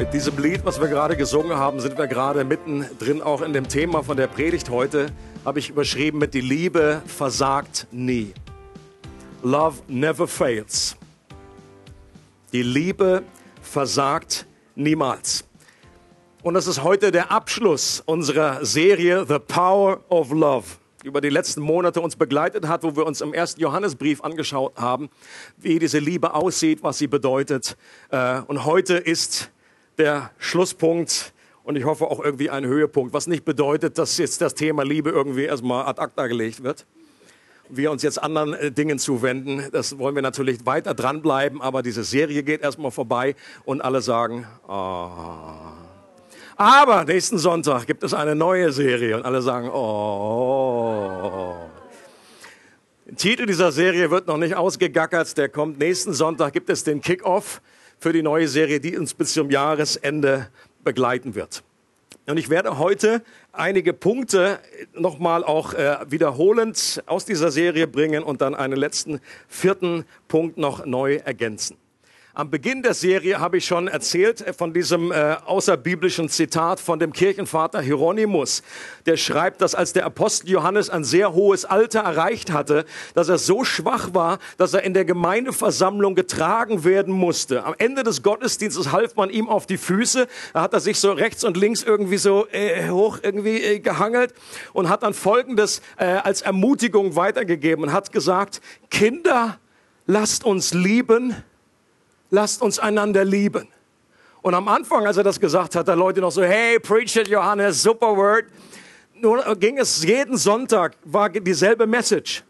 Mit diesem Lied, was wir gerade gesungen haben, sind wir gerade mittendrin auch in dem Thema von der Predigt heute. Habe ich überschrieben mit Die Liebe versagt nie. Love never fails. Die Liebe versagt niemals. Und das ist heute der Abschluss unserer Serie The Power of Love über die letzten Monate uns begleitet hat, wo wir uns im ersten Johannesbrief angeschaut haben, wie diese Liebe aussieht, was sie bedeutet. Äh, und heute ist der Schlusspunkt und ich hoffe auch irgendwie ein Höhepunkt, was nicht bedeutet, dass jetzt das Thema Liebe irgendwie erstmal ad acta gelegt wird. Wir uns jetzt anderen äh, Dingen zuwenden. Das wollen wir natürlich weiter dranbleiben, aber diese Serie geht erstmal vorbei und alle sagen, oh. Aber nächsten Sonntag gibt es eine neue Serie und alle sagen, oh. Der Titel dieser Serie wird noch nicht ausgegackert, der kommt nächsten Sonntag, gibt es den Kickoff für die neue Serie, die uns bis zum Jahresende begleiten wird. Und ich werde heute einige Punkte nochmal auch äh, wiederholend aus dieser Serie bringen und dann einen letzten vierten Punkt noch neu ergänzen. Am Beginn der Serie habe ich schon erzählt äh, von diesem äh, außerbiblischen Zitat von dem Kirchenvater Hieronymus. Der schreibt, dass als der Apostel Johannes ein sehr hohes Alter erreicht hatte, dass er so schwach war, dass er in der Gemeindeversammlung getragen werden musste. Am Ende des Gottesdienstes half man ihm auf die Füße. Da hat er sich so rechts und links irgendwie so äh, hoch irgendwie äh, gehangelt und hat dann Folgendes äh, als Ermutigung weitergegeben und hat gesagt, Kinder, lasst uns lieben lasst uns einander lieben. Und am Anfang, als er das gesagt hat, da Leute noch so, hey, preach it, Johannes, super word. Nur ging es jeden Sonntag, war dieselbe Message.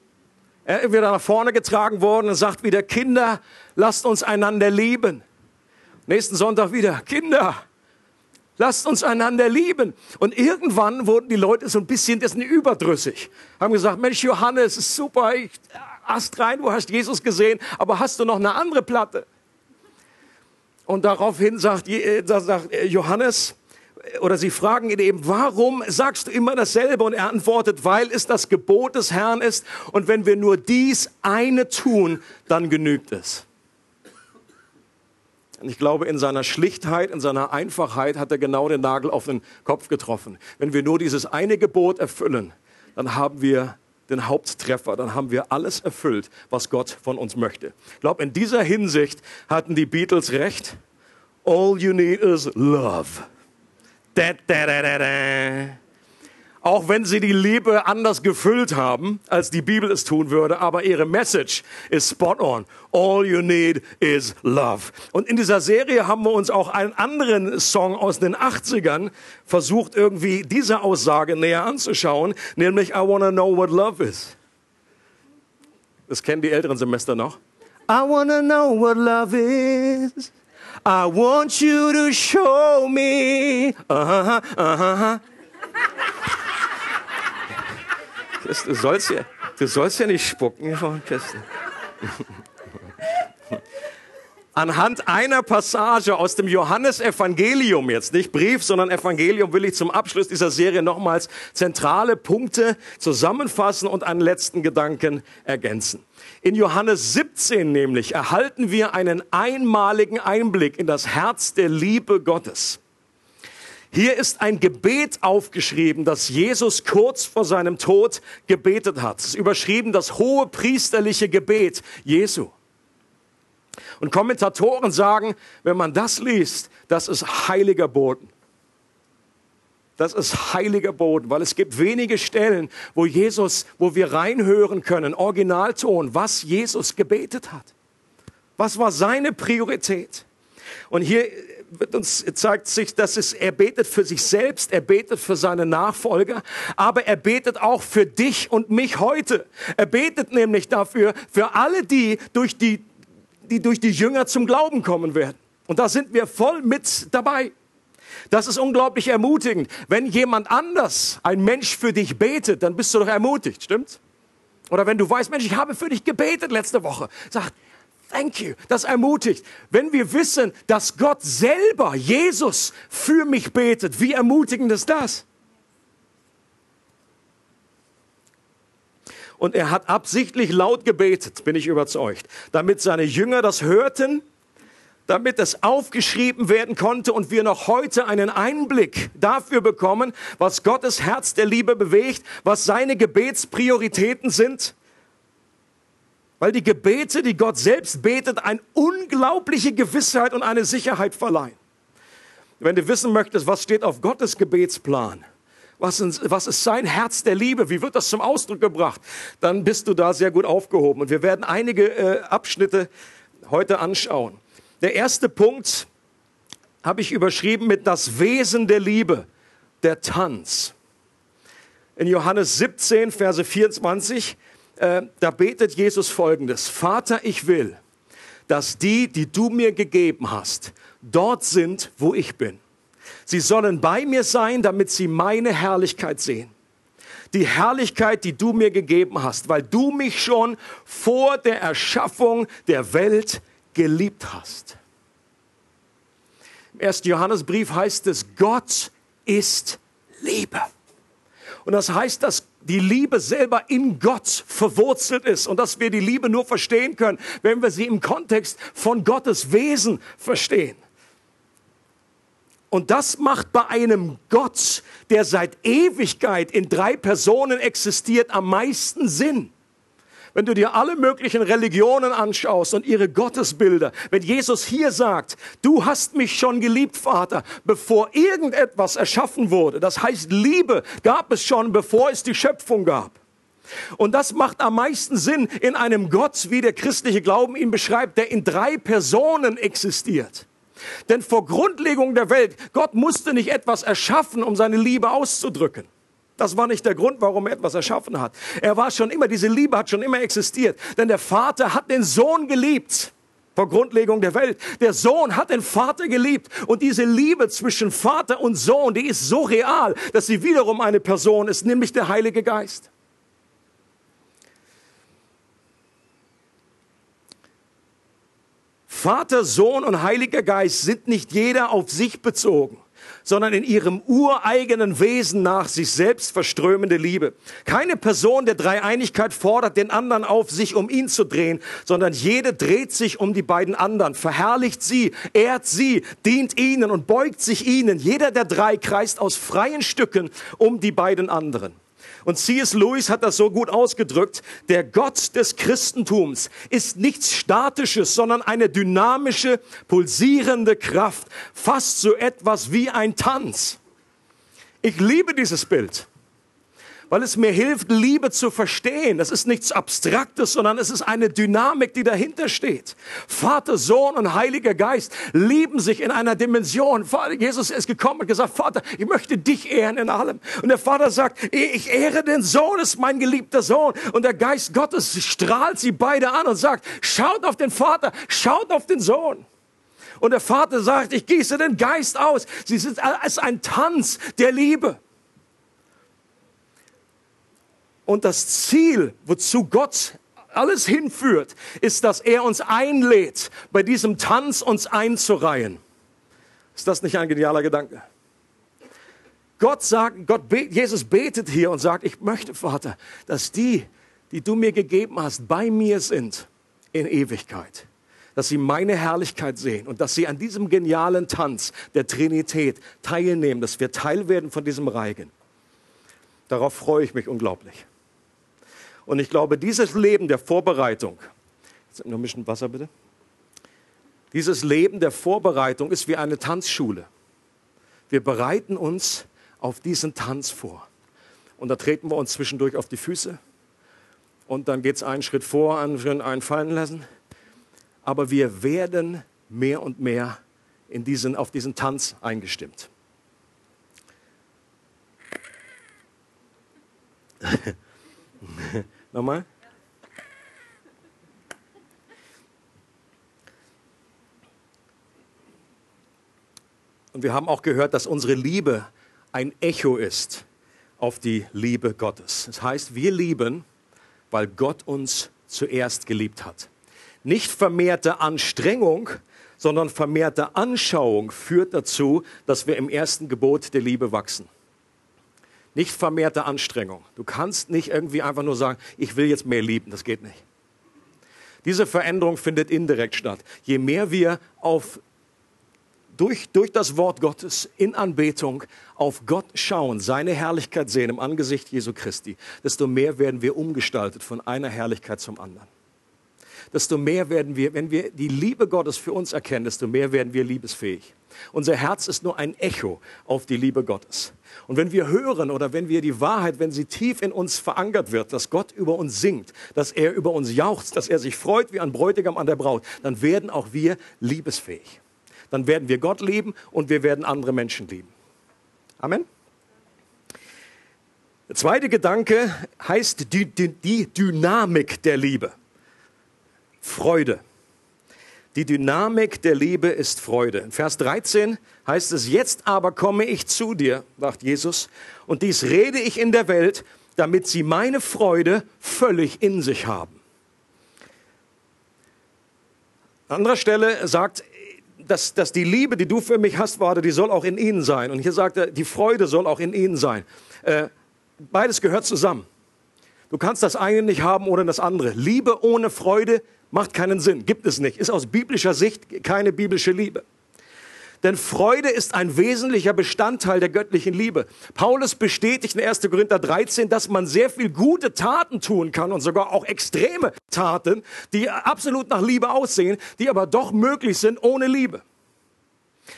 Er wird nach vorne getragen worden und sagt wieder, Kinder, lasst uns einander lieben. Nächsten Sonntag wieder, Kinder, lasst uns einander lieben. Und irgendwann wurden die Leute so ein bisschen dessen überdrüssig. Haben gesagt, Mensch, Johannes, ist super, ich, hast rein, du hast Jesus gesehen, aber hast du noch eine andere Platte? Und daraufhin sagt, äh, äh, Johannes, äh, oder sie fragen ihn eben, warum sagst du immer dasselbe? Und er antwortet, weil es das Gebot des Herrn ist. Und wenn wir nur dies eine tun, dann genügt es. Und ich glaube, in seiner Schlichtheit, in seiner Einfachheit hat er genau den Nagel auf den Kopf getroffen. Wenn wir nur dieses eine Gebot erfüllen, dann haben wir den Haupttreffer, dann haben wir alles erfüllt, was Gott von uns möchte. Ich glaube, in dieser Hinsicht hatten die Beatles recht. All you need is love. Da, da, da, da, da. Auch wenn sie die Liebe anders gefüllt haben, als die Bibel es tun würde, aber ihre Message ist spot on. All you need is love. Und in dieser Serie haben wir uns auch einen anderen Song aus den 80ern versucht, irgendwie diese Aussage näher anzuschauen, nämlich I wanna know what love is. Das kennen die älteren Semester noch. I wanna know what love is. I want you to show me. Uh -huh, uh -huh. Du sollst ja, du sollst ja nicht spucken, Kirsten. Anhand einer Passage aus dem Johannesevangelium, jetzt nicht Brief, sondern Evangelium, will ich zum Abschluss dieser Serie nochmals zentrale Punkte zusammenfassen und einen letzten Gedanken ergänzen. In Johannes 17 nämlich erhalten wir einen einmaligen Einblick in das Herz der Liebe Gottes. Hier ist ein Gebet aufgeschrieben, das Jesus kurz vor seinem Tod gebetet hat. Es ist überschrieben das hohe priesterliche Gebet Jesu. Und Kommentatoren sagen, wenn man das liest, das ist heiliger Boden. Das ist heiliger Boden, weil es gibt wenige Stellen, wo Jesus, wo wir reinhören können, Originalton, was Jesus gebetet hat. Was war seine Priorität? Und hier uns, zeigt sich, dass es, er betet für sich selbst, er betet für seine Nachfolger, aber er betet auch für dich und mich heute. Er betet nämlich dafür, für alle die durch die die durch die Jünger zum Glauben kommen werden. Und da sind wir voll mit dabei. Das ist unglaublich ermutigend. Wenn jemand anders, ein Mensch für dich betet, dann bist du doch ermutigt, stimmt's? Oder wenn du weißt, Mensch, ich habe für dich gebetet letzte Woche, sag, thank you. Das ermutigt. Wenn wir wissen, dass Gott selber, Jesus, für mich betet, wie ermutigend ist das? Und er hat absichtlich laut gebetet, bin ich überzeugt, damit seine Jünger das hörten, damit es aufgeschrieben werden konnte und wir noch heute einen Einblick dafür bekommen, was Gottes Herz der Liebe bewegt, was seine Gebetsprioritäten sind. Weil die Gebete, die Gott selbst betet, eine unglaubliche Gewissheit und eine Sicherheit verleihen. Wenn du wissen möchtest, was steht auf Gottes Gebetsplan, was ist, was ist sein Herz der Liebe? Wie wird das zum Ausdruck gebracht? Dann bist du da sehr gut aufgehoben. Und wir werden einige äh, Abschnitte heute anschauen. Der erste Punkt habe ich überschrieben mit das Wesen der Liebe, der Tanz. In Johannes 17, Verse 24, äh, da betet Jesus folgendes. Vater, ich will, dass die, die du mir gegeben hast, dort sind, wo ich bin Sie sollen bei mir sein, damit sie meine Herrlichkeit sehen. Die Herrlichkeit, die du mir gegeben hast, weil du mich schon vor der Erschaffung der Welt geliebt hast. Im ersten Johannesbrief heißt es, Gott ist Liebe. Und das heißt, dass die Liebe selber in Gott verwurzelt ist und dass wir die Liebe nur verstehen können, wenn wir sie im Kontext von Gottes Wesen verstehen. Und das macht bei einem Gott, der seit Ewigkeit in drei Personen existiert, am meisten Sinn. Wenn du dir alle möglichen Religionen anschaust und ihre Gottesbilder, wenn Jesus hier sagt, du hast mich schon geliebt, Vater, bevor irgendetwas erschaffen wurde, das heißt, Liebe gab es schon, bevor es die Schöpfung gab. Und das macht am meisten Sinn in einem Gott, wie der christliche Glauben ihn beschreibt, der in drei Personen existiert. Denn vor Grundlegung der Welt, Gott musste nicht etwas erschaffen, um seine Liebe auszudrücken. Das war nicht der Grund, warum er etwas erschaffen hat. Er war schon immer, diese Liebe hat schon immer existiert. Denn der Vater hat den Sohn geliebt. Vor Grundlegung der Welt. Der Sohn hat den Vater geliebt. Und diese Liebe zwischen Vater und Sohn, die ist so real, dass sie wiederum eine Person ist, nämlich der Heilige Geist. Vater, Sohn und Heiliger Geist sind nicht jeder auf sich bezogen, sondern in ihrem ureigenen Wesen nach sich selbst verströmende Liebe. Keine Person der Dreieinigkeit fordert den anderen auf, sich um ihn zu drehen, sondern jede dreht sich um die beiden anderen, verherrlicht sie, ehrt sie, dient ihnen und beugt sich ihnen. Jeder der drei kreist aus freien Stücken um die beiden anderen. Und C.S. Lewis hat das so gut ausgedrückt. Der Gott des Christentums ist nichts Statisches, sondern eine dynamische, pulsierende Kraft. Fast so etwas wie ein Tanz. Ich liebe dieses Bild weil es mir hilft, Liebe zu verstehen. Das ist nichts Abstraktes, sondern es ist eine Dynamik, die dahinter steht. Vater, Sohn und Heiliger Geist lieben sich in einer Dimension. Jesus ist gekommen und gesagt, Vater, ich möchte dich ehren in allem. Und der Vater sagt, ich ehre den Sohn, ist mein geliebter Sohn. Und der Geist Gottes strahlt sie beide an und sagt, schaut auf den Vater, schaut auf den Sohn. Und der Vater sagt, ich gieße den Geist aus. Sie sind als ein Tanz der Liebe. Und das Ziel, wozu Gott alles hinführt, ist, dass er uns einlädt, bei diesem Tanz uns einzureihen. Ist das nicht ein genialer Gedanke? Gott sagt, Gott, Jesus betet hier und sagt, ich möchte, Vater, dass die, die du mir gegeben hast, bei mir sind in Ewigkeit. Dass sie meine Herrlichkeit sehen und dass sie an diesem genialen Tanz der Trinität teilnehmen, dass wir Teil werden von diesem Reigen. Darauf freue ich mich unglaublich. Und ich glaube, dieses Leben der Vorbereitung, jetzt noch ein bisschen Wasser bitte. Dieses Leben der Vorbereitung ist wie eine Tanzschule. Wir bereiten uns auf diesen Tanz vor. Und da treten wir uns zwischendurch auf die Füße. Und dann geht es einen Schritt vor, einen Schritt einfallen lassen. Aber wir werden mehr und mehr in diesen, auf diesen Tanz eingestimmt. Nochmal? Und wir haben auch gehört, dass unsere Liebe ein Echo ist auf die Liebe Gottes. Das heißt, wir lieben, weil Gott uns zuerst geliebt hat. Nicht vermehrte Anstrengung, sondern vermehrte Anschauung führt dazu, dass wir im ersten Gebot der Liebe wachsen. Nicht vermehrte Anstrengung. Du kannst nicht irgendwie einfach nur sagen, ich will jetzt mehr lieben. Das geht nicht. Diese Veränderung findet indirekt statt. Je mehr wir auf, durch, durch das Wort Gottes in Anbetung auf Gott schauen, seine Herrlichkeit sehen im Angesicht Jesu Christi, desto mehr werden wir umgestaltet von einer Herrlichkeit zum anderen desto mehr werden wir, wenn wir die Liebe Gottes für uns erkennen, desto mehr werden wir liebesfähig. Unser Herz ist nur ein Echo auf die Liebe Gottes. Und wenn wir hören oder wenn wir die Wahrheit, wenn sie tief in uns verankert wird, dass Gott über uns singt, dass er über uns jauchzt, dass er sich freut wie ein Bräutigam an der Braut, dann werden auch wir liebesfähig. Dann werden wir Gott lieben und wir werden andere Menschen lieben. Amen. Der zweite Gedanke heißt die, die, die Dynamik der Liebe. Freude. Die Dynamik der Liebe ist Freude. In Vers 13 heißt es, jetzt aber komme ich zu dir, sagt Jesus, und dies rede ich in der Welt, damit sie meine Freude völlig in sich haben. An anderer Stelle sagt, dass, dass die Liebe, die du für mich hast, warte, die soll auch in ihnen sein. Und hier sagt er, die Freude soll auch in ihnen sein. Äh, beides gehört zusammen. Du kannst das eine nicht haben oder das andere. Liebe ohne Freude Macht keinen Sinn, gibt es nicht. Ist aus biblischer Sicht keine biblische Liebe. Denn Freude ist ein wesentlicher Bestandteil der göttlichen Liebe. Paulus bestätigt in 1. Korinther 13, dass man sehr viel gute Taten tun kann und sogar auch extreme Taten, die absolut nach Liebe aussehen, die aber doch möglich sind ohne Liebe.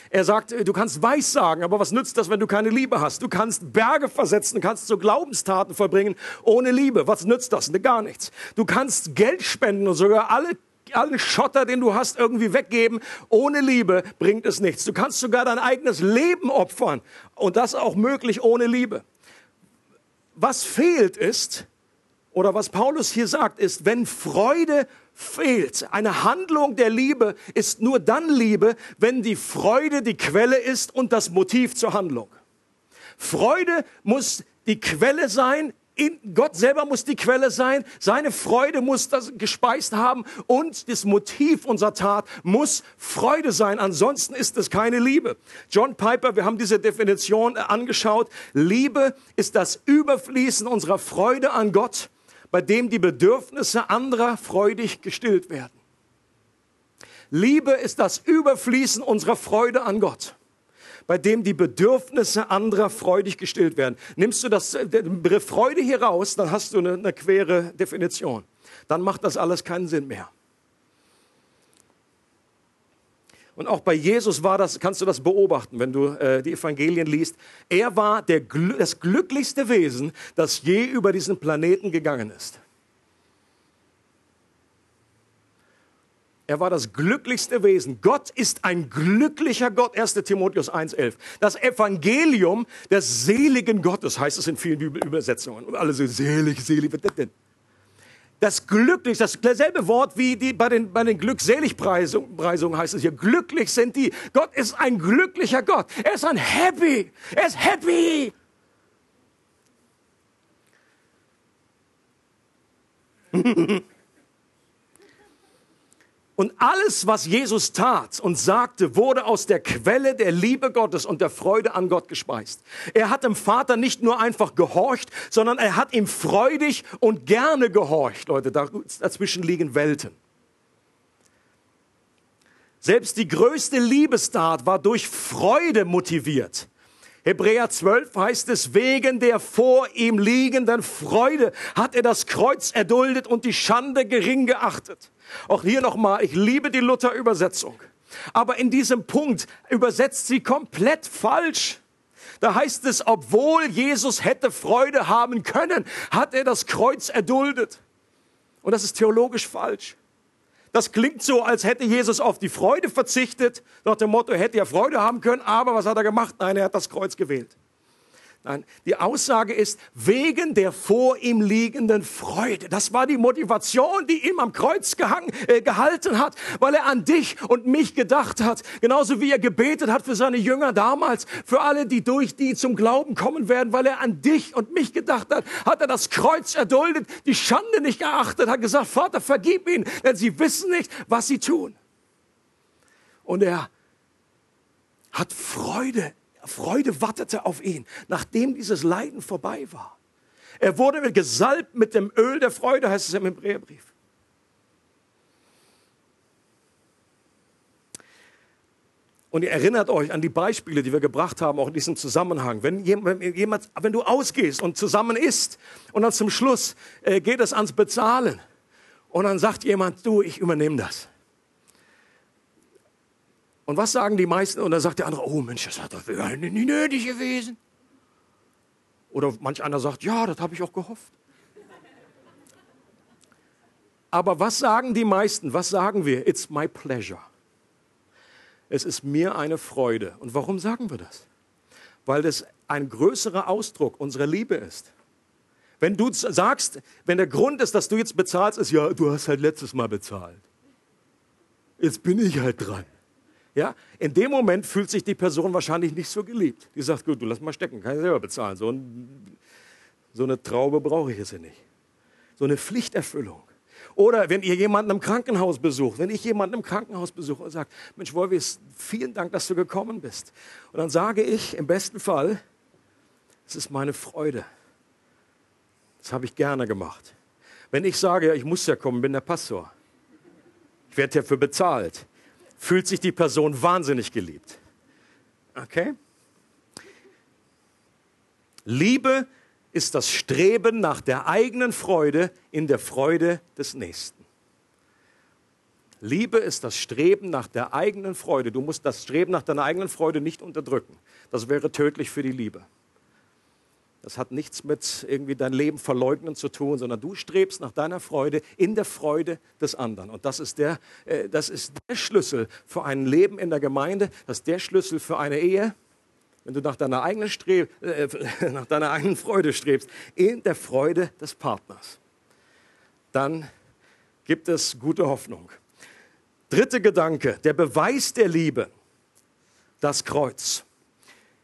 Er sagt, äh, du kannst weiß sagen, aber was nützt das, wenn du keine Liebe hast? Du kannst Berge versetzen, kannst so Glaubenstaten verbringen ohne Liebe. Was nützt das? Ne, gar nichts. Du kannst Geld spenden und sogar alle allen Schotter, den du hast, irgendwie weggeben. Ohne Liebe bringt es nichts. Du kannst sogar dein eigenes Leben opfern. Und das auch möglich ohne Liebe. Was fehlt ist, oder was Paulus hier sagt, ist, wenn Freude fehlt. Eine Handlung der Liebe ist nur dann Liebe, wenn die Freude die Quelle ist und das Motiv zur Handlung. Freude muss die Quelle sein, in Gott selber muss die Quelle sein, seine Freude muss das gespeist haben und das Motiv unserer Tat muss Freude sein, ansonsten ist es keine Liebe. John Piper, wir haben diese Definition angeschaut, Liebe ist das Überfließen unserer Freude an Gott bei dem die Bedürfnisse anderer freudig gestillt werden. Liebe ist das Überfließen unserer Freude an Gott, bei dem die Bedürfnisse anderer freudig gestillt werden. Nimmst du das, den Begriff Freude hier raus, dann hast du eine, eine quere Definition. Dann macht das alles keinen Sinn mehr. Und auch bei Jesus war das, kannst du das beobachten, wenn du äh, die Evangelien liest. Er war der, das glücklichste Wesen, das je über diesen Planeten gegangen ist. Er war das glücklichste Wesen. Gott ist ein glücklicher Gott. 1. Timotheus 1,11. Das Evangelium des seligen Gottes heißt es in vielen Bibelübersetzungen. Und alle so selig, selig. Was das? Das glücklich, dasselbe Wort wie die, bei den, bei den Glückseligpreisungen heißt es hier, glücklich sind die. Gott ist ein glücklicher Gott. Er ist ein Happy. Er ist happy. Und alles, was Jesus tat und sagte, wurde aus der Quelle der Liebe Gottes und der Freude an Gott gespeist. Er hat dem Vater nicht nur einfach gehorcht, sondern er hat ihm freudig und gerne gehorcht. Leute, dazwischen liegen Welten. Selbst die größte Liebestat war durch Freude motiviert. Hebräer 12 heißt es, wegen der vor ihm liegenden Freude hat er das Kreuz erduldet und die Schande gering geachtet. Auch hier nochmal, ich liebe die Luther-Übersetzung. Aber in diesem Punkt übersetzt sie komplett falsch. Da heißt es, obwohl Jesus hätte Freude haben können, hat er das Kreuz erduldet. Und das ist theologisch falsch. Das klingt so, als hätte Jesus auf die Freude verzichtet, nach dem Motto, er hätte ja Freude haben können, aber was hat er gemacht? Nein, er hat das Kreuz gewählt. Nein, die Aussage ist wegen der vor ihm liegenden Freude. Das war die Motivation, die ihm am Kreuz gehangen, äh, gehalten hat, weil er an dich und mich gedacht hat. Genauso wie er gebetet hat für seine Jünger damals, für alle, die durch die zum Glauben kommen werden, weil er an dich und mich gedacht hat, hat er das Kreuz erduldet, die Schande nicht geachtet, hat gesagt, Vater, vergib ihnen, denn sie wissen nicht, was sie tun. Und er hat Freude Freude wartete auf ihn, nachdem dieses Leiden vorbei war. Er wurde gesalbt mit dem Öl der Freude, heißt es im Hebräerbrief. Und ihr erinnert euch an die Beispiele, die wir gebracht haben, auch in diesem Zusammenhang. Wenn jemand, wenn du ausgehst und zusammen isst und dann zum Schluss äh, geht es ans Bezahlen und dann sagt jemand, du, ich übernehme das. Und was sagen die meisten? Und dann sagt der andere, oh Mensch, das hat doch nie nötig gewesen. Oder manch einer sagt, ja, das habe ich auch gehofft. Aber was sagen die meisten? Was sagen wir? It's my pleasure. Es ist mir eine Freude. Und warum sagen wir das? Weil das ein größerer Ausdruck unserer Liebe ist. Wenn du sagst, wenn der Grund ist, dass du jetzt bezahlst, ist ja, du hast halt letztes Mal bezahlt. Jetzt bin ich halt dran. Ja, in dem Moment fühlt sich die Person wahrscheinlich nicht so geliebt. Die sagt, gut, du lass mal stecken, kann ich selber bezahlen. So, ein, so eine Traube brauche ich jetzt nicht. So eine Pflichterfüllung. Oder wenn ihr jemanden im Krankenhaus besucht, wenn ich jemanden im Krankenhaus besuche und sage, Mensch, Wolfis, vielen Dank, dass du gekommen bist. Und dann sage ich im besten Fall, es ist meine Freude. Das habe ich gerne gemacht. Wenn ich sage, ich muss ja kommen, bin der Pastor. Ich werde dafür bezahlt fühlt sich die Person wahnsinnig geliebt. Okay? Liebe ist das Streben nach der eigenen Freude in der Freude des Nächsten. Liebe ist das Streben nach der eigenen Freude. Du musst das Streben nach deiner eigenen Freude nicht unterdrücken. Das wäre tödlich für die Liebe. Das hat nichts mit irgendwie dein Leben verleugnen zu tun, sondern du strebst nach deiner Freude in der Freude des anderen. Und das ist der, äh, das ist der Schlüssel für ein Leben in der Gemeinde, das ist der Schlüssel für eine Ehe. Wenn du nach deiner eigenen, Streb, äh, nach deiner eigenen Freude strebst, in der Freude des Partners, dann gibt es gute Hoffnung. Dritter Gedanke, der Beweis der Liebe, das Kreuz.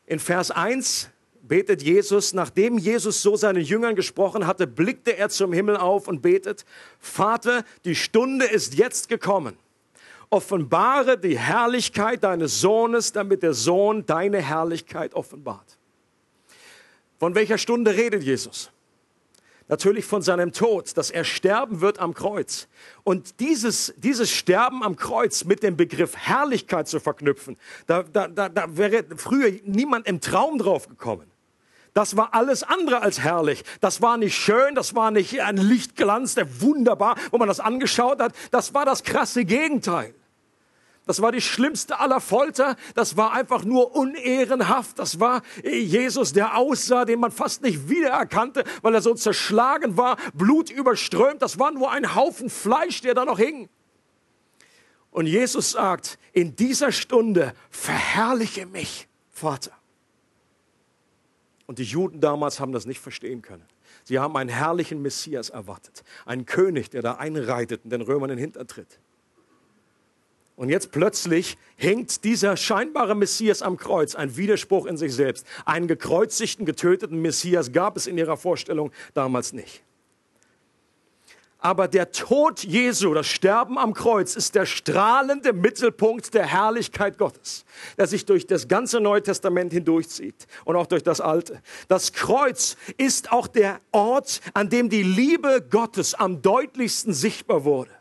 In Vers 1 betet Jesus, nachdem Jesus so seinen Jüngern gesprochen hatte, blickte er zum Himmel auf und betet, Vater, die Stunde ist jetzt gekommen. Offenbare die Herrlichkeit deines Sohnes, damit der Sohn deine Herrlichkeit offenbart. Von welcher Stunde redet Jesus? Natürlich von seinem Tod, dass er sterben wird am Kreuz. Und dieses, dieses Sterben am Kreuz mit dem Begriff Herrlichkeit zu verknüpfen, da, da, da, da wäre früher niemand im Traum drauf gekommen. Das war alles andere als herrlich. Das war nicht schön, das war nicht ein Lichtglanz, der wunderbar, wo man das angeschaut hat. Das war das krasse Gegenteil. Das war die schlimmste aller Folter. Das war einfach nur unehrenhaft. Das war Jesus, der aussah, den man fast nicht wiedererkannte, weil er so zerschlagen war, Blut überströmt. Das war nur ein Haufen Fleisch, der da noch hing. Und Jesus sagt, in dieser Stunde verherrliche mich, Vater. Und die Juden damals haben das nicht verstehen können. Sie haben einen herrlichen Messias erwartet, einen König, der da einreitet und den Römern in den Hintertritt. Und jetzt plötzlich hängt dieser scheinbare Messias am Kreuz, ein Widerspruch in sich selbst. Einen gekreuzigten, getöteten Messias gab es in ihrer Vorstellung damals nicht. Aber der Tod Jesu, das Sterben am Kreuz, ist der strahlende Mittelpunkt der Herrlichkeit Gottes, der sich durch das ganze Neue Testament hindurchzieht und auch durch das Alte. Das Kreuz ist auch der Ort, an dem die Liebe Gottes am deutlichsten sichtbar wurde.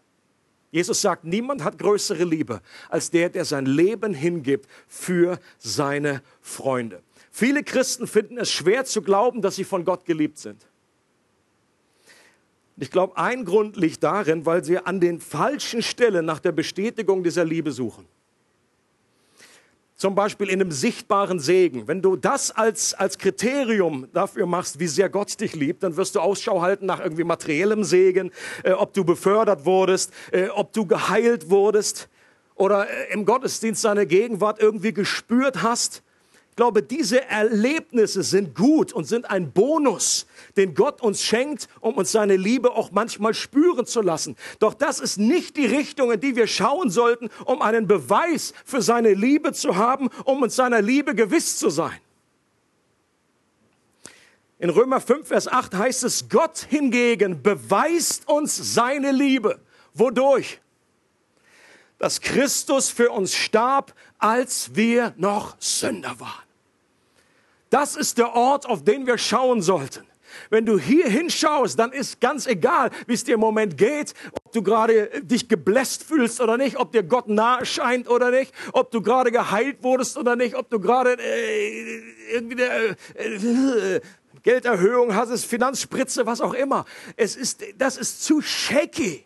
Jesus sagt, niemand hat größere Liebe als der, der sein Leben hingibt für seine Freunde. Viele Christen finden es schwer zu glauben, dass sie von Gott geliebt sind. Ich glaube, ein Grund liegt darin, weil sie an den falschen Stellen nach der Bestätigung dieser Liebe suchen. Zum Beispiel in einem sichtbaren Segen. Wenn du das als, als Kriterium dafür machst, wie sehr Gott dich liebt, dann wirst du Ausschau halten nach irgendwie materiellem Segen, äh, ob du befördert wurdest, äh, ob du geheilt wurdest oder äh, im Gottesdienst seine Gegenwart irgendwie gespürt hast. Glaube, diese Erlebnisse sind gut und sind ein Bonus, den Gott uns schenkt, um uns seine Liebe auch manchmal spüren zu lassen. Doch das ist nicht die Richtung, in die wir schauen sollten, um einen Beweis für seine Liebe zu haben, um uns seiner Liebe gewiss zu sein. In Römer 5, Vers 8 heißt es, Gott hingegen beweist uns seine Liebe. Wodurch? Dass Christus für uns starb, als wir noch Sünder waren. Das ist der Ort, auf den wir schauen sollten. Wenn du hier hinschaust, dann ist ganz egal, wie es dir im Moment geht, ob du gerade dich gebläst fühlst oder nicht, ob dir Gott nahe scheint oder nicht, ob du gerade geheilt wurdest oder nicht, ob du gerade äh, irgendwie äh, äh, Gelderhöhung hast, Finanzspritze, was auch immer. Es ist, das ist zu shaky.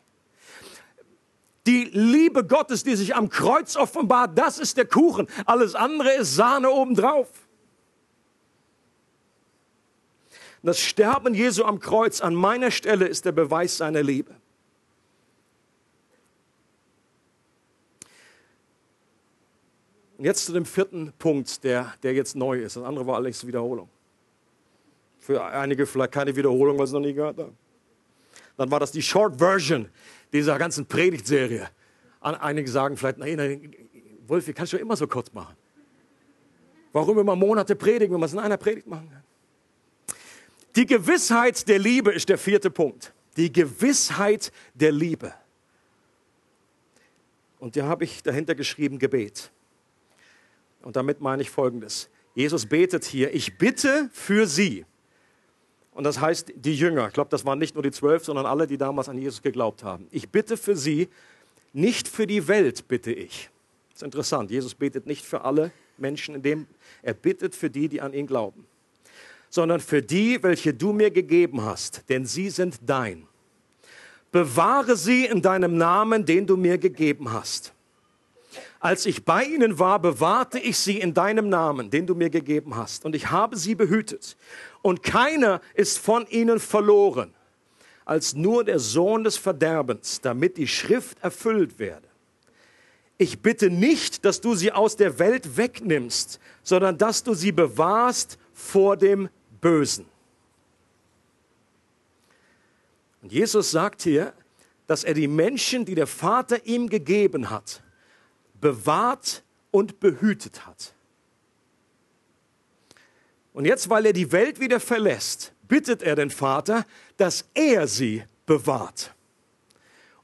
Die Liebe Gottes, die sich am Kreuz offenbart, das ist der Kuchen. Alles andere ist Sahne obendrauf. Das Sterben Jesu am Kreuz an meiner Stelle ist der Beweis seiner Liebe. Und jetzt zu dem vierten Punkt, der, der jetzt neu ist. Das andere war alles Wiederholung. Für einige vielleicht keine Wiederholung, weil sie noch nie gehört haben. Dann war das die Short Version dieser ganzen Predigtserie. Einige sagen vielleicht, nein, Wolfi, kannst du immer so kurz machen. Warum immer Monate predigen, wenn man es in einer Predigt machen kann? Die Gewissheit der Liebe ist der vierte Punkt. Die Gewissheit der Liebe. Und da habe ich dahinter geschrieben Gebet. Und damit meine ich Folgendes. Jesus betet hier, ich bitte für sie. Und das heißt die Jünger. Ich glaube, das waren nicht nur die zwölf, sondern alle, die damals an Jesus geglaubt haben. Ich bitte für sie, nicht für die Welt bitte ich. Das ist interessant. Jesus betet nicht für alle Menschen, indem er bittet für die, die an ihn glauben sondern für die, welche du mir gegeben hast, denn sie sind dein. Bewahre sie in deinem Namen, den du mir gegeben hast. Als ich bei ihnen war, bewahrte ich sie in deinem Namen, den du mir gegeben hast, und ich habe sie behütet. Und keiner ist von ihnen verloren, als nur der Sohn des Verderbens, damit die Schrift erfüllt werde. Ich bitte nicht, dass du sie aus der Welt wegnimmst, sondern dass du sie bewahrst vor dem Bösen. Und Jesus sagt hier, dass er die Menschen, die der Vater ihm gegeben hat, bewahrt und behütet hat. Und jetzt, weil er die Welt wieder verlässt, bittet er den Vater, dass er sie bewahrt.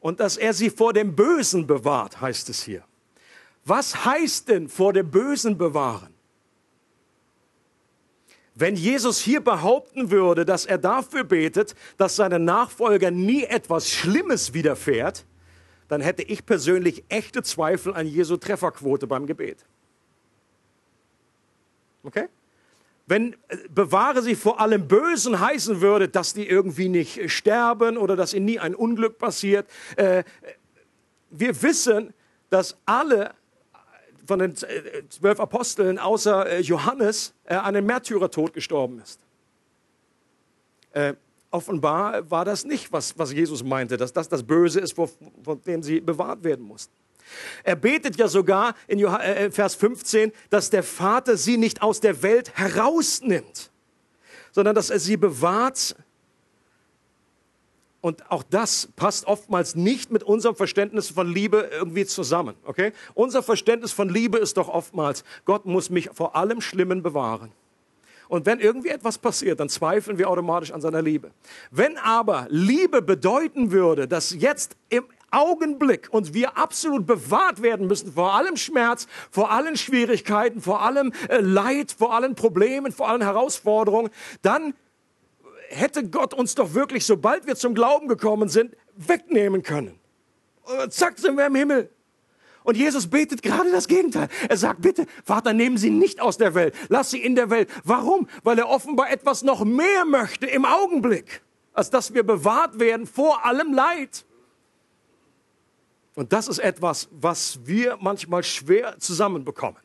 Und dass er sie vor dem Bösen bewahrt, heißt es hier. Was heißt denn vor dem Bösen bewahren? Wenn Jesus hier behaupten würde, dass er dafür betet, dass seinen Nachfolger nie etwas Schlimmes widerfährt, dann hätte ich persönlich echte Zweifel an Jesu Trefferquote beim Gebet. Okay? Wenn äh, bewahre sie vor allem Bösen heißen würde, dass die irgendwie nicht sterben oder dass ihnen nie ein Unglück passiert. Äh, wir wissen, dass alle von den äh, zwölf Aposteln außer äh, Johannes äh, an den Märtyrertod gestorben ist. Äh, offenbar war das nicht, was, was Jesus meinte, dass das das Böse ist, vor, vor dem sie bewahrt werden mussten. Er betet ja sogar in Vers 15, dass der Vater sie nicht aus der Welt herausnimmt, sondern dass er sie bewahrt und auch das passt oftmals nicht mit unserem Verständnis von Liebe irgendwie zusammen. Okay? Unser Verständnis von Liebe ist doch oftmals, Gott muss mich vor allem Schlimmen bewahren. Und wenn irgendwie etwas passiert, dann zweifeln wir automatisch an seiner Liebe. Wenn aber Liebe bedeuten würde, dass jetzt im Augenblick uns wir absolut bewahrt werden müssen vor allem Schmerz, vor allen Schwierigkeiten, vor allem äh, Leid, vor allen Problemen, vor allen Herausforderungen, dann hätte Gott uns doch wirklich, sobald wir zum Glauben gekommen sind, wegnehmen können. Und zack, sind wir im Himmel. Und Jesus betet gerade das Gegenteil. Er sagt, bitte, Vater, nehmen Sie nicht aus der Welt, lass sie in der Welt. Warum? Weil er offenbar etwas noch mehr möchte im Augenblick, als dass wir bewahrt werden vor allem Leid. Und das ist etwas, was wir manchmal schwer zusammenbekommen.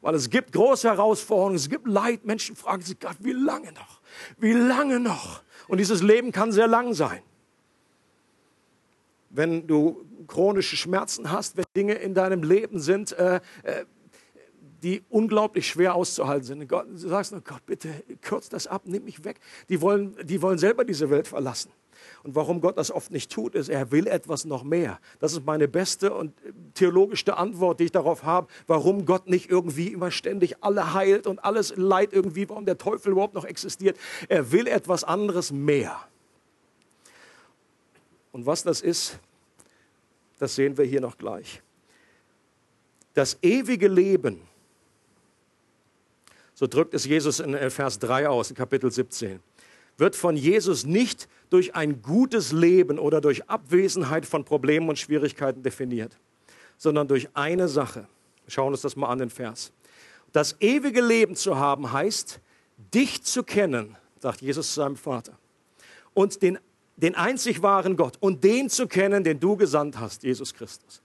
Weil es gibt große Herausforderungen, es gibt Leid. Menschen fragen sich, Gott, wie lange noch? Wie lange noch? Und dieses Leben kann sehr lang sein. Wenn du chronische Schmerzen hast, wenn Dinge in deinem Leben sind, äh, äh, die unglaublich schwer auszuhalten sind. Gott, du sagst, oh Gott, bitte kürz das ab, nimm mich weg. Die wollen, die wollen selber diese Welt verlassen. Und warum Gott das oft nicht tut, ist, er will etwas noch mehr. Das ist meine beste und theologischste Antwort, die ich darauf habe, warum Gott nicht irgendwie immer ständig alle heilt und alles Leid irgendwie, warum der Teufel überhaupt noch existiert. Er will etwas anderes mehr. Und was das ist, das sehen wir hier noch gleich. Das ewige Leben, so drückt es Jesus in Vers 3 aus, in Kapitel 17, wird von Jesus nicht durch ein gutes Leben oder durch Abwesenheit von Problemen und Schwierigkeiten definiert, sondern durch eine Sache. Wir schauen uns das mal an, den Vers. Das ewige Leben zu haben heißt, dich zu kennen, sagt Jesus zu seinem Vater, und den, den einzig wahren Gott und den zu kennen, den du gesandt hast, Jesus Christus.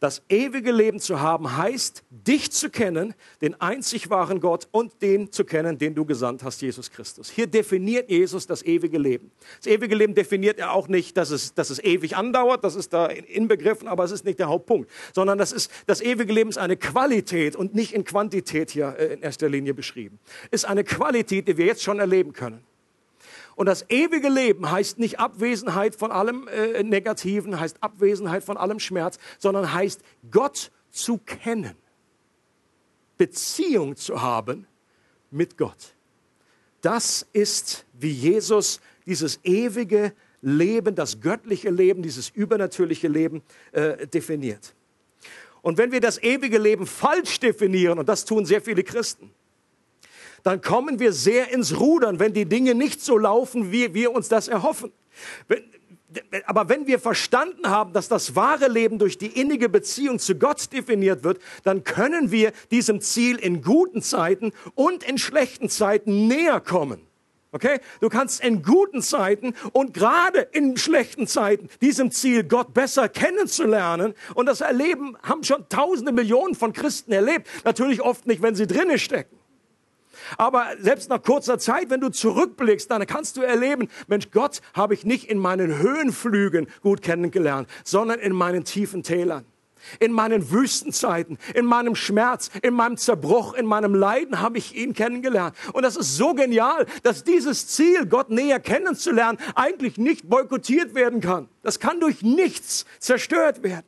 Das ewige Leben zu haben heißt, dich zu kennen, den einzig wahren Gott und den zu kennen, den du gesandt hast, Jesus Christus. Hier definiert Jesus das ewige Leben. Das ewige Leben definiert er auch nicht, dass es, dass es ewig andauert, das ist da inbegriffen, aber es ist nicht der Hauptpunkt, sondern das, ist, das ewige Leben ist eine Qualität und nicht in Quantität hier äh, in erster Linie beschrieben. Ist eine Qualität, die wir jetzt schon erleben können. Und das ewige Leben heißt nicht Abwesenheit von allem äh, Negativen, heißt Abwesenheit von allem Schmerz, sondern heißt Gott zu kennen, Beziehung zu haben mit Gott. Das ist, wie Jesus dieses ewige Leben, das göttliche Leben, dieses übernatürliche Leben äh, definiert. Und wenn wir das ewige Leben falsch definieren, und das tun sehr viele Christen, dann kommen wir sehr ins Rudern, wenn die Dinge nicht so laufen, wie wir uns das erhoffen. Aber wenn wir verstanden haben, dass das wahre Leben durch die innige Beziehung zu Gott definiert wird, dann können wir diesem Ziel in guten Zeiten und in schlechten Zeiten näher kommen. Okay? Du kannst in guten Zeiten und gerade in schlechten Zeiten diesem Ziel, Gott besser kennenzulernen. Und das erleben, haben schon tausende Millionen von Christen erlebt. Natürlich oft nicht, wenn sie drinnen stecken. Aber selbst nach kurzer Zeit, wenn du zurückblickst, dann kannst du erleben, Mensch, Gott habe ich nicht in meinen Höhenflügen gut kennengelernt, sondern in meinen tiefen Tälern. In meinen Wüstenzeiten, in meinem Schmerz, in meinem Zerbruch, in meinem Leiden habe ich ihn kennengelernt. Und das ist so genial, dass dieses Ziel, Gott näher kennenzulernen, eigentlich nicht boykottiert werden kann. Das kann durch nichts zerstört werden.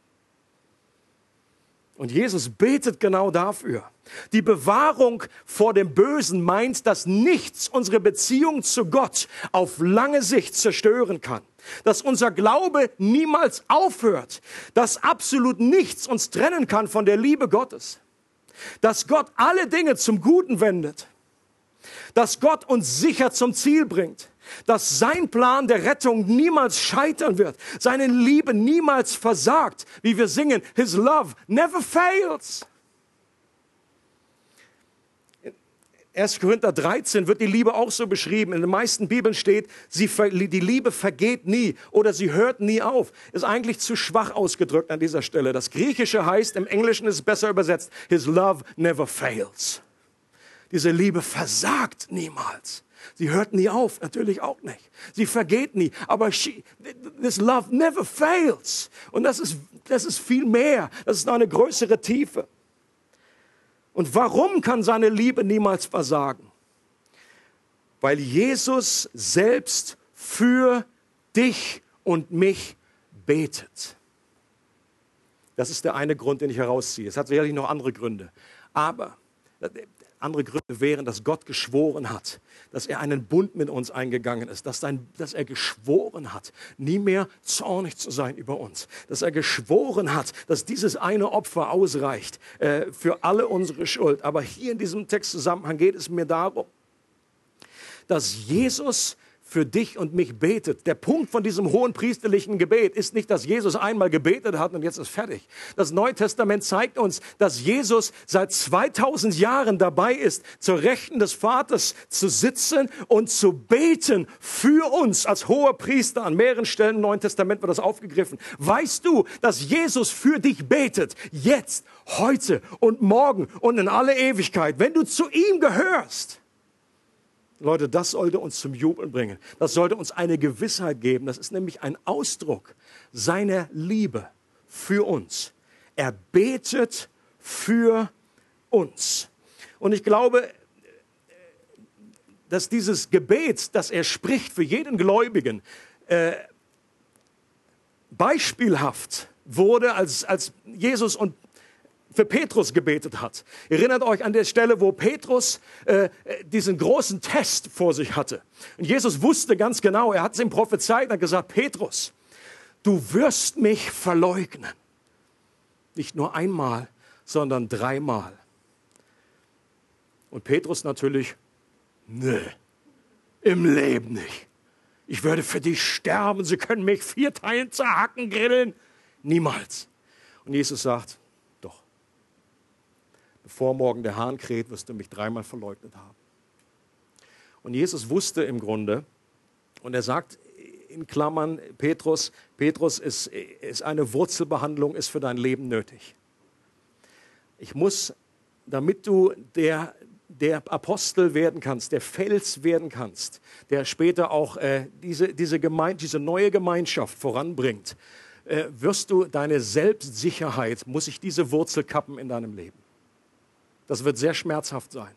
Und Jesus betet genau dafür. Die Bewahrung vor dem Bösen meint, dass nichts unsere Beziehung zu Gott auf lange Sicht zerstören kann. Dass unser Glaube niemals aufhört. Dass absolut nichts uns trennen kann von der Liebe Gottes. Dass Gott alle Dinge zum Guten wendet. Dass Gott uns sicher zum Ziel bringt dass sein Plan der Rettung niemals scheitern wird, seine Liebe niemals versagt, wie wir singen, His love never fails. 1. Korinther 13 wird die Liebe auch so beschrieben. In den meisten Bibeln steht, sie, die Liebe vergeht nie oder sie hört nie auf. Ist eigentlich zu schwach ausgedrückt an dieser Stelle. Das Griechische heißt, im Englischen ist es besser übersetzt, His love never fails. Diese Liebe versagt niemals. Sie hört nie auf, natürlich auch nicht. Sie vergeht nie. Aber she, this love never fails. Und das ist, das ist viel mehr. Das ist eine größere Tiefe. Und warum kann seine Liebe niemals versagen? Weil Jesus selbst für dich und mich betet. Das ist der eine Grund, den ich herausziehe. Es hat sicherlich noch andere Gründe. Aber andere Gründe wären, dass Gott geschworen hat, dass er einen Bund mit uns eingegangen ist, dass, sein, dass er geschworen hat, nie mehr zornig zu sein über uns, dass er geschworen hat, dass dieses eine Opfer ausreicht äh, für alle unsere Schuld. Aber hier in diesem Textzusammenhang geht es mir darum, dass Jesus für dich und mich betet. Der Punkt von diesem hohen priesterlichen Gebet ist nicht, dass Jesus einmal gebetet hat und jetzt ist fertig. Das Neue Testament zeigt uns, dass Jesus seit 2000 Jahren dabei ist, zur Rechten des Vaters zu sitzen und zu beten für uns als hoher Priester. An mehreren Stellen im Neuen Testament wird das aufgegriffen. Weißt du, dass Jesus für dich betet? Jetzt, heute und morgen und in alle Ewigkeit. Wenn du zu ihm gehörst, Leute, das sollte uns zum Jubeln bringen. Das sollte uns eine Gewissheit geben. Das ist nämlich ein Ausdruck seiner Liebe für uns. Er betet für uns. Und ich glaube, dass dieses Gebet, das er spricht für jeden Gläubigen, äh, beispielhaft wurde, als, als Jesus und für Petrus gebetet hat. Erinnert euch an der Stelle, wo Petrus äh, diesen großen Test vor sich hatte. Und Jesus wusste ganz genau, er hat es ihm prophezeit und hat gesagt, Petrus, du wirst mich verleugnen. Nicht nur einmal, sondern dreimal. Und Petrus natürlich, nö, im Leben nicht. Ich würde für dich sterben, sie können mich vier Teilen zerhacken, grillen. Niemals. Und Jesus sagt, bevor morgen der Hahn kräht, wirst du mich dreimal verleugnet haben. Und Jesus wusste im Grunde, und er sagt in Klammern, Petrus, Petrus ist, ist eine Wurzelbehandlung, ist für dein Leben nötig. Ich muss, damit du der, der Apostel werden kannst, der Fels werden kannst, der später auch äh, diese, diese, Gemeinde, diese neue Gemeinschaft voranbringt, äh, wirst du deine Selbstsicherheit, muss ich diese Wurzel kappen in deinem Leben. Das wird sehr schmerzhaft sein.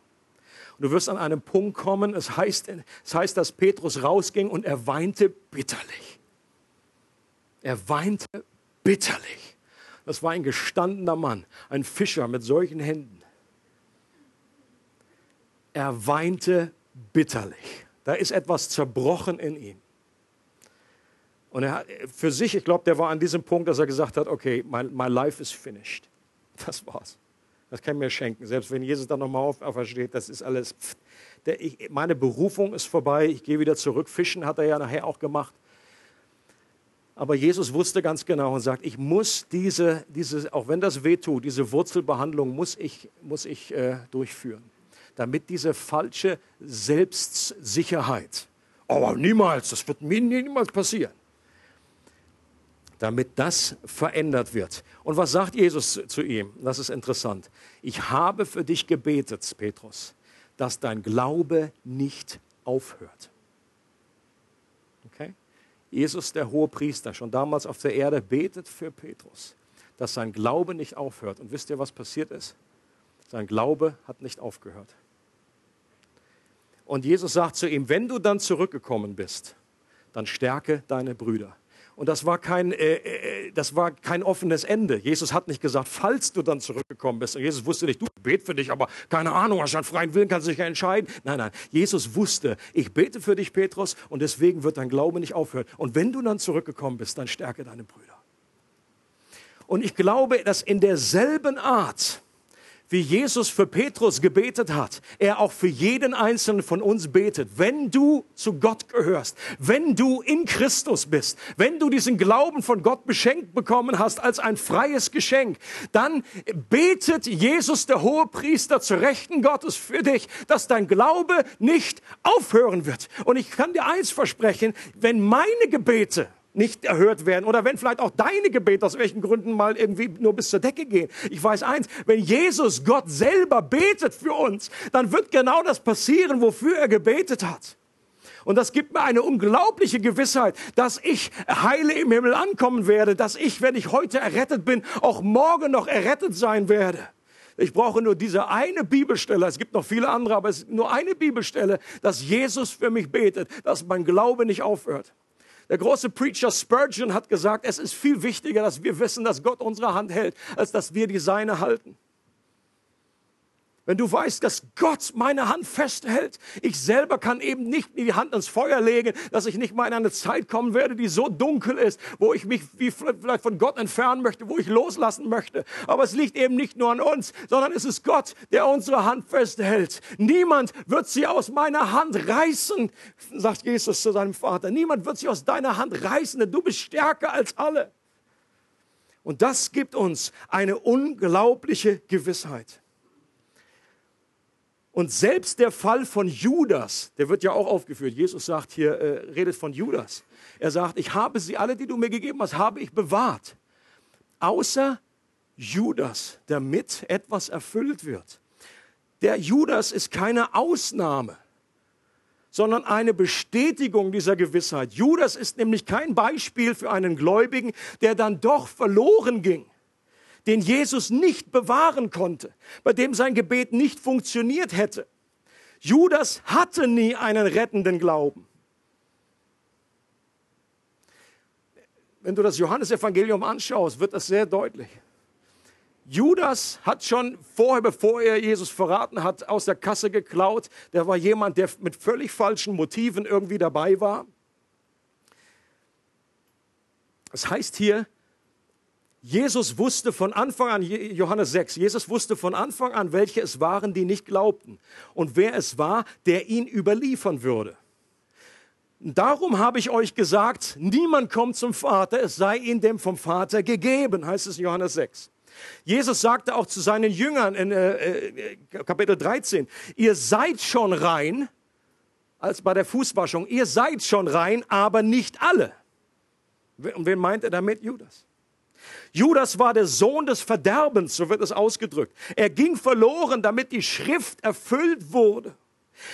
Und du wirst an einem Punkt kommen, es heißt, es heißt, dass Petrus rausging und er weinte bitterlich. Er weinte bitterlich. Das war ein gestandener Mann, ein Fischer mit solchen Händen. Er weinte bitterlich. Da ist etwas zerbrochen in ihm. Und er hat für sich, ich glaube, der war an diesem Punkt, dass er gesagt hat, okay, my, my life is finished. Das war's. Das kann mir schenken. Selbst wenn Jesus dann nochmal aufersteht, das ist alles. Der, ich, meine Berufung ist vorbei. Ich gehe wieder zurück. Fischen hat er ja nachher auch gemacht. Aber Jesus wusste ganz genau und sagt, ich muss diese, diese auch wenn das wehtut, diese Wurzelbehandlung muss ich, muss ich äh, durchführen. Damit diese falsche Selbstsicherheit, aber niemals, das wird mir niemals passieren, damit das verändert wird. Und was sagt Jesus zu ihm? Das ist interessant. Ich habe für dich gebetet, Petrus, dass dein Glaube nicht aufhört. Okay? Jesus, der hohe Priester, schon damals auf der Erde, betet für Petrus, dass sein Glaube nicht aufhört. Und wisst ihr, was passiert ist? Sein Glaube hat nicht aufgehört. Und Jesus sagt zu ihm, wenn du dann zurückgekommen bist, dann stärke deine Brüder. Und das war kein, äh, äh, das war kein offenes Ende. Jesus hat nicht gesagt, falls du dann zurückgekommen bist. Jesus wusste nicht, du bet für dich, aber keine Ahnung, hast du einen freien Willen, kannst du dich ja entscheiden. Nein, nein. Jesus wusste, ich bete für dich, Petrus, und deswegen wird dein Glaube nicht aufhören. Und wenn du dann zurückgekommen bist, dann stärke deine Brüder. Und ich glaube, dass in derselben Art, wie Jesus für Petrus gebetet hat, er auch für jeden einzelnen von uns betet. Wenn du zu Gott gehörst, wenn du in Christus bist, wenn du diesen Glauben von Gott beschenkt bekommen hast als ein freies Geschenk, dann betet Jesus, der hohe Priester, zu Rechten Gottes für dich, dass dein Glaube nicht aufhören wird. Und ich kann dir eins versprechen, wenn meine Gebete nicht erhört werden oder wenn vielleicht auch deine Gebete aus welchen Gründen mal irgendwie nur bis zur Decke gehen. Ich weiß eins, wenn Jesus Gott selber betet für uns, dann wird genau das passieren, wofür er gebetet hat. Und das gibt mir eine unglaubliche Gewissheit, dass ich heile im Himmel ankommen werde, dass ich, wenn ich heute errettet bin, auch morgen noch errettet sein werde. Ich brauche nur diese eine Bibelstelle. Es gibt noch viele andere, aber es ist nur eine Bibelstelle, dass Jesus für mich betet, dass mein Glaube nicht aufhört. Der große Preacher Spurgeon hat gesagt, es ist viel wichtiger, dass wir wissen, dass Gott unsere Hand hält, als dass wir die seine halten. Wenn du weißt, dass Gott meine Hand festhält, ich selber kann eben nicht die Hand ins Feuer legen, dass ich nicht mal in eine Zeit kommen werde, die so dunkel ist, wo ich mich wie vielleicht von Gott entfernen möchte, wo ich loslassen möchte. Aber es liegt eben nicht nur an uns, sondern es ist Gott, der unsere Hand festhält. Niemand wird sie aus meiner Hand reißen, sagt Jesus zu seinem Vater. Niemand wird sie aus deiner Hand reißen, denn du bist stärker als alle. Und das gibt uns eine unglaubliche Gewissheit. Und selbst der Fall von Judas, der wird ja auch aufgeführt. Jesus sagt hier, äh, redet von Judas. Er sagt, ich habe sie alle, die du mir gegeben hast, habe ich bewahrt. Außer Judas, damit etwas erfüllt wird. Der Judas ist keine Ausnahme, sondern eine Bestätigung dieser Gewissheit. Judas ist nämlich kein Beispiel für einen Gläubigen, der dann doch verloren ging den Jesus nicht bewahren konnte, bei dem sein Gebet nicht funktioniert hätte. Judas hatte nie einen rettenden Glauben. Wenn du das Johannesevangelium anschaust, wird das sehr deutlich. Judas hat schon vorher, bevor er Jesus verraten hat, aus der Kasse geklaut. Der war jemand, der mit völlig falschen Motiven irgendwie dabei war. Das heißt hier, Jesus wusste von Anfang an, Johannes 6, Jesus wusste von Anfang an, welche es waren, die nicht glaubten und wer es war, der ihn überliefern würde. Darum habe ich euch gesagt, niemand kommt zum Vater, es sei ihm dem vom Vater gegeben, heißt es in Johannes 6. Jesus sagte auch zu seinen Jüngern in äh, äh, Kapitel 13, ihr seid schon rein, als bei der Fußwaschung, ihr seid schon rein, aber nicht alle. Und wen meint er damit? Judas. Judas war der Sohn des Verderbens, so wird es ausgedrückt. Er ging verloren, damit die Schrift erfüllt wurde.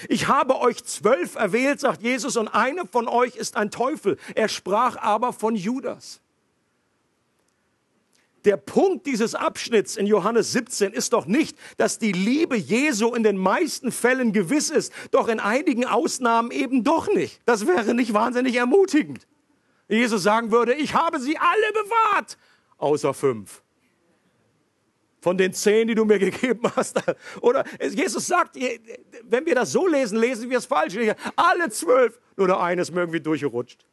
Ich habe euch zwölf erwählt, sagt Jesus, und einer von euch ist ein Teufel. Er sprach aber von Judas. Der Punkt dieses Abschnitts in Johannes 17 ist doch nicht, dass die Liebe Jesu in den meisten Fällen gewiss ist, doch in einigen Ausnahmen eben doch nicht. Das wäre nicht wahnsinnig ermutigend. Jesus sagen würde, ich habe sie alle bewahrt, außer fünf. Von den zehn, die du mir gegeben hast. Oder Jesus sagt, wenn wir das so lesen, lesen wir es falsch. Alle zwölf, nur der eine ist mir irgendwie durchgerutscht.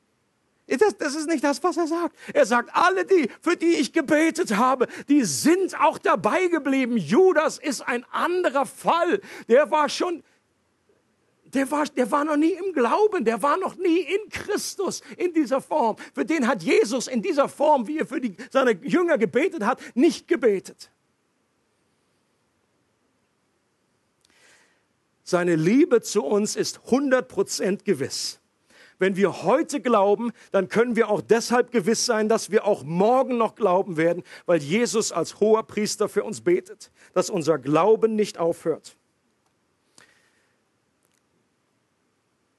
Das, das, ist nicht das, was er sagt. Er sagt, alle die, für die ich gebetet habe, die sind auch dabei geblieben. Judas ist ein anderer Fall. Der war schon, der war, der war noch nie im Glauben, der war noch nie in Christus in dieser Form. Für den hat Jesus in dieser Form, wie er für die, seine Jünger gebetet hat, nicht gebetet. Seine Liebe zu uns ist 100% gewiss. Wenn wir heute glauben, dann können wir auch deshalb gewiss sein, dass wir auch morgen noch glauben werden, weil Jesus als hoher Priester für uns betet, dass unser Glauben nicht aufhört.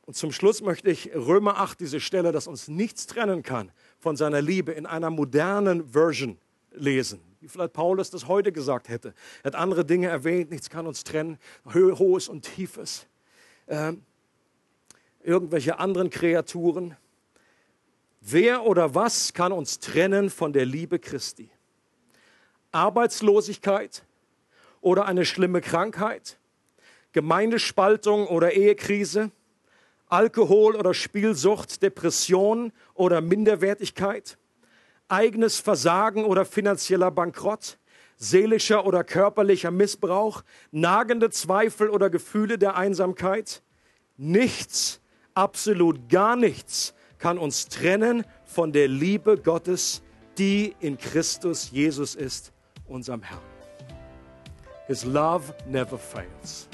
Und zum Schluss möchte ich Römer 8, diese Stelle, dass uns nichts trennen kann von seiner Liebe, in einer modernen Version lesen. Wie vielleicht Paulus das heute gesagt hätte. Er hat andere Dinge erwähnt, nichts kann uns trennen, hohes und tiefes. Ähm, irgendwelche anderen Kreaturen. Wer oder was kann uns trennen von der Liebe Christi? Arbeitslosigkeit oder eine schlimme Krankheit? Gemeindespaltung oder Ehekrise? Alkohol oder Spielsucht, Depression oder Minderwertigkeit? Eigenes Versagen oder finanzieller Bankrott? Seelischer oder körperlicher Missbrauch? Nagende Zweifel oder Gefühle der Einsamkeit? Nichts absolut gar nichts kann uns trennen von der Liebe Gottes, die in Christus Jesus ist, unserem Herrn. His love never fails.